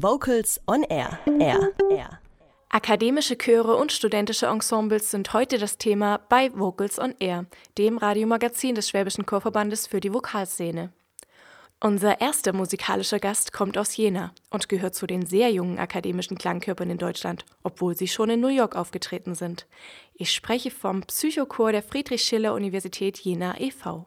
Vocals on Air. Air. Air. Akademische Chöre und studentische Ensembles sind heute das Thema bei Vocals on Air, dem Radiomagazin des Schwäbischen Chorverbandes für die Vokalszene. Unser erster musikalischer Gast kommt aus Jena und gehört zu den sehr jungen akademischen Klangkörpern in Deutschland, obwohl sie schon in New York aufgetreten sind. Ich spreche vom Psychochor der Friedrich-Schiller-Universität Jena e.V.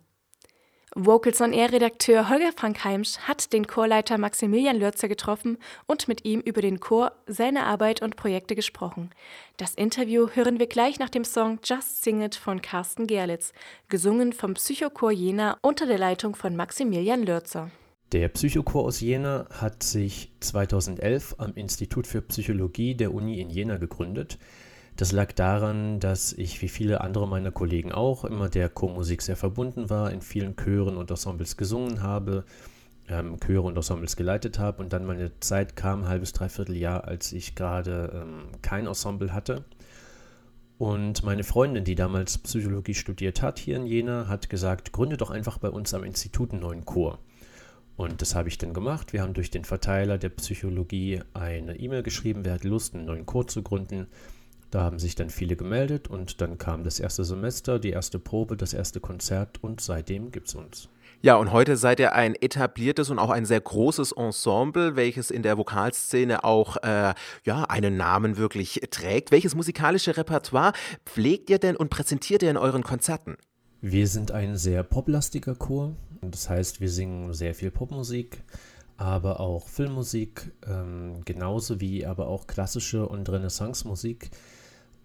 Vocals on Air Redakteur Holger Frank Heimsch hat den Chorleiter Maximilian Lörzer getroffen und mit ihm über den Chor, seine Arbeit und Projekte gesprochen. Das Interview hören wir gleich nach dem Song Just Sing It von Carsten Gerlitz, gesungen vom Psychochor Jena unter der Leitung von Maximilian Lörzer. Der Psychochor aus Jena hat sich 2011 am Institut für Psychologie der Uni in Jena gegründet. Das lag daran, dass ich wie viele andere meiner Kollegen auch immer der Chormusik sehr verbunden war, in vielen Chören und Ensembles gesungen habe, ähm, Chöre und Ensembles geleitet habe und dann meine Zeit kam, ein halbes, dreiviertel Jahr, als ich gerade ähm, kein Ensemble hatte. Und meine Freundin, die damals Psychologie studiert hat hier in Jena, hat gesagt, gründe doch einfach bei uns am Institut einen neuen Chor. Und das habe ich dann gemacht. Wir haben durch den Verteiler der Psychologie eine E-Mail geschrieben, wer hat Lust, einen neuen Chor zu gründen. Da haben sich dann viele gemeldet und dann kam das erste Semester, die erste Probe, das erste Konzert und seitdem gibt es uns. Ja, und heute seid ihr ein etabliertes und auch ein sehr großes Ensemble, welches in der Vokalszene auch äh, ja, einen Namen wirklich trägt. Welches musikalische Repertoire pflegt ihr denn und präsentiert ihr in euren Konzerten? Wir sind ein sehr poplastiger Chor. Das heißt, wir singen sehr viel Popmusik, aber auch Filmmusik, ähm, genauso wie aber auch klassische und Renaissance-Musik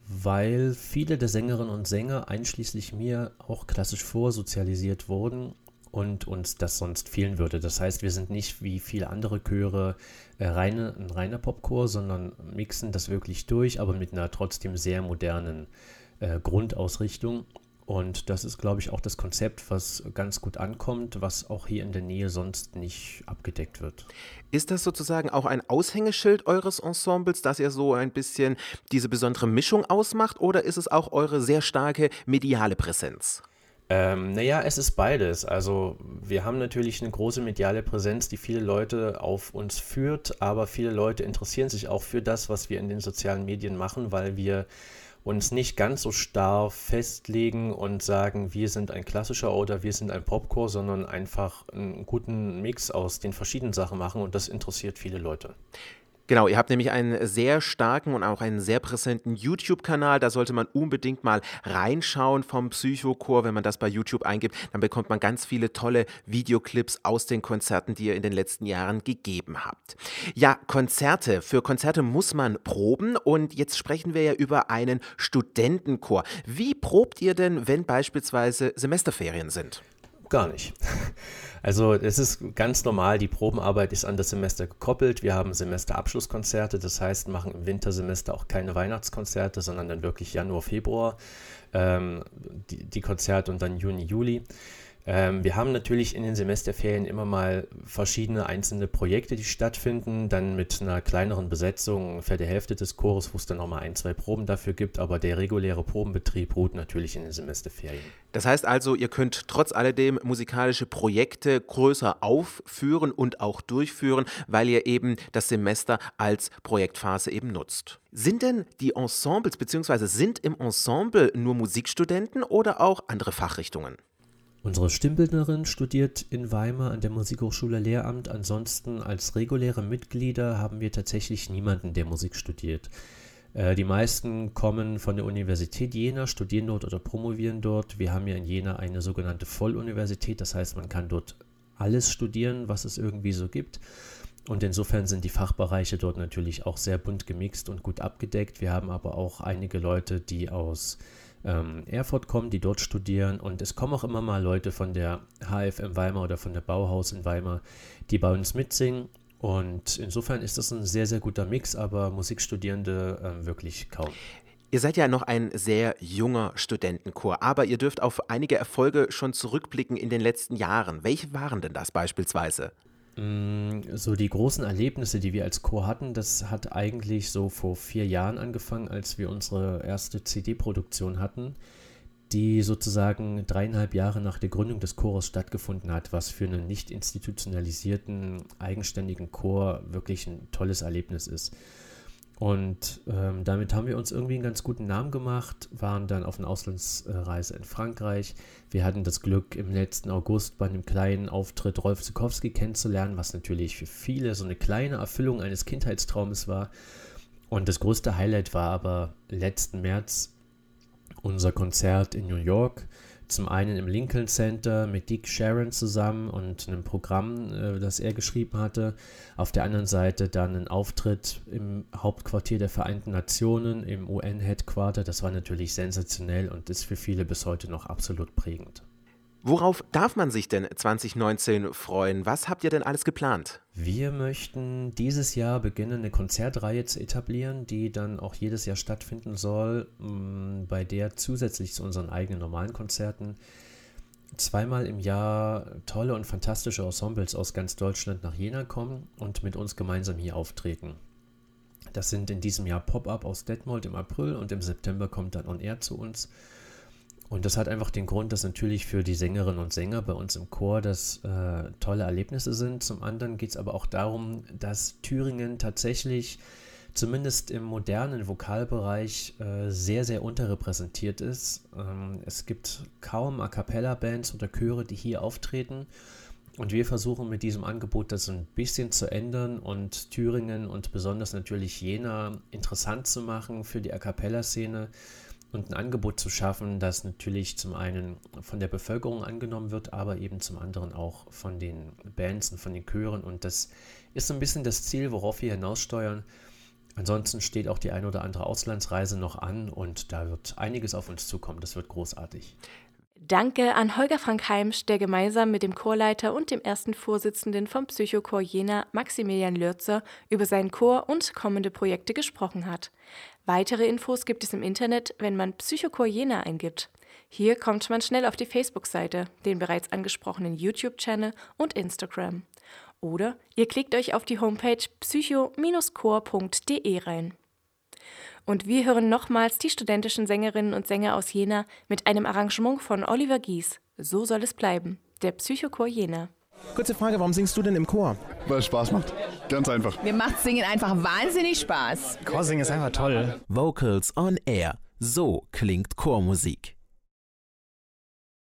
weil viele der Sängerinnen und Sänger, einschließlich mir, auch klassisch vorsozialisiert wurden und uns das sonst fehlen würde. Das heißt, wir sind nicht wie viele andere Chöre äh, reine, ein reiner Popchor, sondern mixen das wirklich durch, aber mit einer trotzdem sehr modernen äh, Grundausrichtung. Und das ist, glaube ich, auch das Konzept, was ganz gut ankommt, was auch hier in der Nähe sonst nicht abgedeckt wird. Ist das sozusagen auch ein Aushängeschild eures Ensembles, dass ihr so ein bisschen diese besondere Mischung ausmacht, oder ist es auch eure sehr starke mediale Präsenz? Ähm, naja, es ist beides. Also wir haben natürlich eine große mediale Präsenz, die viele Leute auf uns führt, aber viele Leute interessieren sich auch für das, was wir in den sozialen Medien machen, weil wir uns nicht ganz so starr festlegen und sagen, wir sind ein klassischer oder wir sind ein Popcore, sondern einfach einen guten Mix aus den verschiedenen Sachen machen und das interessiert viele Leute. Genau, ihr habt nämlich einen sehr starken und auch einen sehr präsenten YouTube-Kanal. Da sollte man unbedingt mal reinschauen vom Psychochor. Wenn man das bei YouTube eingibt, dann bekommt man ganz viele tolle Videoclips aus den Konzerten, die ihr in den letzten Jahren gegeben habt. Ja, Konzerte. Für Konzerte muss man proben und jetzt sprechen wir ja über einen Studentenchor. Wie probt ihr denn, wenn beispielsweise Semesterferien sind? Gar nicht. Also es ist ganz normal, die Probenarbeit ist an das Semester gekoppelt. Wir haben Semesterabschlusskonzerte, das heißt, machen im Wintersemester auch keine Weihnachtskonzerte, sondern dann wirklich Januar, Februar ähm, die, die Konzerte und dann Juni, Juli. Ähm, wir haben natürlich in den Semesterferien immer mal verschiedene einzelne Projekte, die stattfinden, dann mit einer kleineren Besetzung, ungefähr der Hälfte des Chores, wo es dann nochmal ein, zwei Proben dafür gibt, aber der reguläre Probenbetrieb ruht natürlich in den Semesterferien. Das heißt also, ihr könnt trotz alledem musikalische Projekte größer aufführen und auch durchführen, weil ihr eben das Semester als Projektphase eben nutzt. Sind denn die Ensembles bzw. sind im Ensemble nur Musikstudenten oder auch andere Fachrichtungen? Unsere Stimmbildnerin studiert in Weimar an der Musikhochschule Lehramt. Ansonsten als reguläre Mitglieder haben wir tatsächlich niemanden, der Musik studiert. Äh, die meisten kommen von der Universität Jena, studieren dort oder promovieren dort. Wir haben ja in Jena eine sogenannte Volluniversität, das heißt, man kann dort alles studieren, was es irgendwie so gibt. Und insofern sind die Fachbereiche dort natürlich auch sehr bunt gemixt und gut abgedeckt. Wir haben aber auch einige Leute, die aus ähm, Erfurt kommen, die dort studieren. Und es kommen auch immer mal Leute von der HFM Weimar oder von der Bauhaus in Weimar, die bei uns mitsingen. Und insofern ist das ein sehr, sehr guter Mix, aber Musikstudierende äh, wirklich kaum. Ihr seid ja noch ein sehr junger Studentenchor, aber ihr dürft auf einige Erfolge schon zurückblicken in den letzten Jahren. Welche waren denn das beispielsweise? Mm, so die großen Erlebnisse, die wir als Chor hatten, das hat eigentlich so vor vier Jahren angefangen, als wir unsere erste CD-Produktion hatten, die sozusagen dreieinhalb Jahre nach der Gründung des Chores stattgefunden hat, was für einen nicht institutionalisierten, eigenständigen Chor wirklich ein tolles Erlebnis ist. Und ähm, damit haben wir uns irgendwie einen ganz guten Namen gemacht, waren dann auf einer Auslandsreise in Frankreich. Wir hatten das Glück, im letzten August bei einem kleinen Auftritt Rolf Zukowski kennenzulernen, was natürlich für viele so eine kleine Erfüllung eines Kindheitstraumes war. Und das größte Highlight war aber letzten März unser Konzert in New York zum einen im Lincoln Center mit Dick Sharon zusammen und einem Programm, äh, das er geschrieben hatte. Auf der anderen Seite dann ein Auftritt im Hauptquartier der Vereinten Nationen, im UN-Headquarter. Das war natürlich sensationell und ist für viele bis heute noch absolut prägend. Worauf darf man sich denn 2019 freuen? Was habt ihr denn alles geplant? Wir möchten dieses Jahr beginnen, eine Konzertreihe zu etablieren, die dann auch jedes Jahr stattfinden soll, mm, bei der zusätzlich zu unseren eigenen normalen Konzerten zweimal im Jahr tolle und fantastische Ensembles aus ganz Deutschland nach Jena kommen und mit uns gemeinsam hier auftreten. Das sind in diesem Jahr Pop-Up aus Detmold im April und im September kommt dann On Air zu uns. Und das hat einfach den Grund, dass natürlich für die Sängerinnen und Sänger bei uns im Chor das äh, tolle Erlebnisse sind. Zum anderen geht es aber auch darum, dass Thüringen tatsächlich zumindest im modernen Vokalbereich äh, sehr, sehr unterrepräsentiert ist. Ähm, es gibt kaum A cappella-Bands oder Chöre, die hier auftreten. Und wir versuchen mit diesem Angebot das ein bisschen zu ändern und Thüringen und besonders natürlich Jena interessant zu machen für die A cappella-Szene und ein Angebot zu schaffen, das natürlich zum einen von der Bevölkerung angenommen wird, aber eben zum anderen auch von den Bands und von den Chören. Und das ist so ein bisschen das Ziel, worauf wir hinaussteuern. Ansonsten steht auch die ein oder andere Auslandsreise noch an und da wird einiges auf uns zukommen. Das wird großartig. Danke an Holger Frank Heimsch, der gemeinsam mit dem Chorleiter und dem ersten Vorsitzenden vom Psychochor Jena, Maximilian Lürzer, über seinen Chor und kommende Projekte gesprochen hat. Weitere Infos gibt es im Internet, wenn man Psychochor Jena eingibt. Hier kommt man schnell auf die Facebook-Seite, den bereits angesprochenen YouTube-Channel und Instagram. Oder ihr klickt euch auf die Homepage psycho-chor.de rein. Und wir hören nochmals die studentischen Sängerinnen und Sänger aus Jena mit einem Arrangement von Oliver Gies. So soll es bleiben. Der Psychochor Jena. Kurze Frage, warum singst du denn im Chor? Weil es Spaß macht. Ganz einfach. Mir macht Singen einfach wahnsinnig Spaß. Chorsingen ist einfach toll. Vocals on Air. So klingt Chormusik.